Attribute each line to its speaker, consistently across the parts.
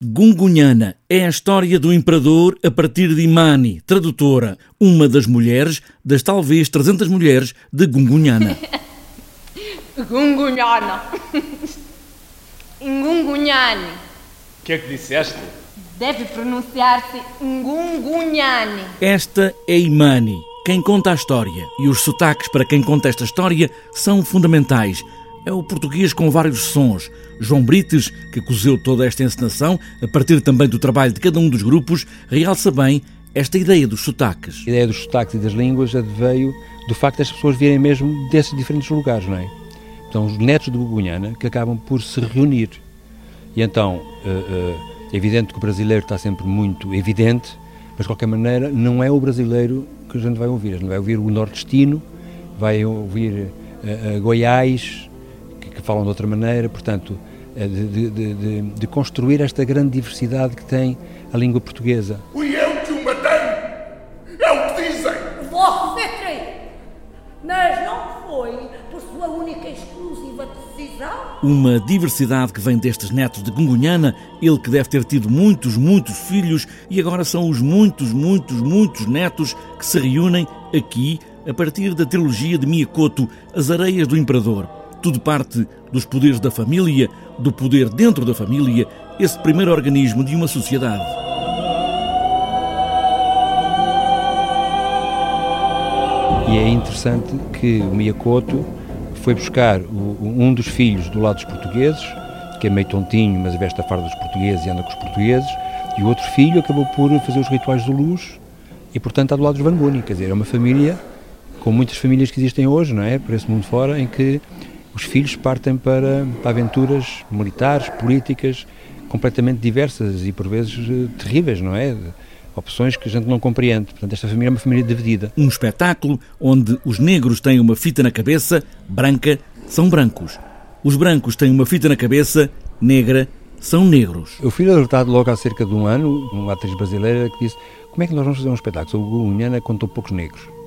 Speaker 1: Gungunhana é a história do imperador a partir de Imani, tradutora, uma das mulheres das talvez 300 mulheres de Gungunhana.
Speaker 2: Gungunhana. Ngungunhani.
Speaker 3: O que é que disseste?
Speaker 2: Deve pronunciar-se Ngungunhani.
Speaker 1: Esta é Imani, quem conta a história, e os sotaques para quem conta esta história são fundamentais é o português com vários sons. João Brites, que cozeu toda esta encenação, a partir também do trabalho de cada um dos grupos, realça bem esta ideia dos sotaques.
Speaker 4: A ideia dos sotaques e das línguas adveio do facto das pessoas virem mesmo desses diferentes lugares, não é? Então, os netos de Bugunhana que acabam por se reunir. E então, é evidente que o brasileiro está sempre muito evidente, mas de qualquer maneira não é o brasileiro que a gente vai ouvir. A gente vai ouvir o nordestino, vai ouvir Goiás, que falam de outra maneira, portanto, eh, de, de, de, de, construir esta grande diversidade que tem a língua portuguesa.
Speaker 5: Fui eu que o matei! É o que dizem!
Speaker 6: Vosso é mas não foi por sua única e exclusiva decisão.
Speaker 1: Uma diversidade que vem destes netos de Gungunhana, ele que deve ter tido muitos, muitos filhos e agora são os muitos, muitos, muitos netos que se reúnem aqui a partir da trilogia de Miyakoto, As Areias do Imperador. Tudo parte dos poderes da família, do poder dentro da família, esse primeiro organismo de uma sociedade.
Speaker 4: E é interessante que o Miyakoto foi buscar um dos filhos do lado dos portugueses, que é meio tontinho, mas veste a farda dos portugueses e anda com os portugueses, e o outro filho acabou por fazer os rituais de luz e, portanto, está do lado dos Vanguni. Quer dizer, é uma família, como muitas famílias que existem hoje, não é? Por esse mundo fora, em que os filhos partem para, para aventuras militares, políticas, completamente diversas e por vezes eh, terríveis, não é? Opções que a gente não compreende. Portanto, esta família é uma família dividida.
Speaker 1: Um espetáculo onde os negros têm uma fita na cabeça, branca, são brancos. Os brancos têm uma fita na cabeça, negra, são negros.
Speaker 4: Eu fui alertado logo há cerca de um ano, uma atriz brasileira que disse como é que nós vamos fazer um espetáculo sobre o Gunhana com tão poucos negros?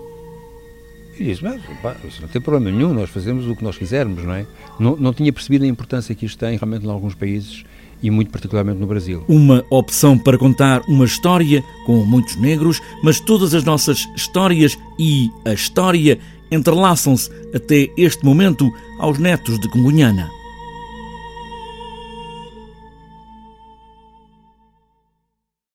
Speaker 4: E diz, mas pá, isso não tem problema nenhum, nós fazemos o que nós quisermos, não é? Não, não tinha percebido a importância que isto tem realmente em alguns países e muito particularmente no Brasil.
Speaker 1: Uma opção para contar uma história com muitos negros, mas todas as nossas histórias e a história entrelaçam-se até este momento aos netos de Cungunhana.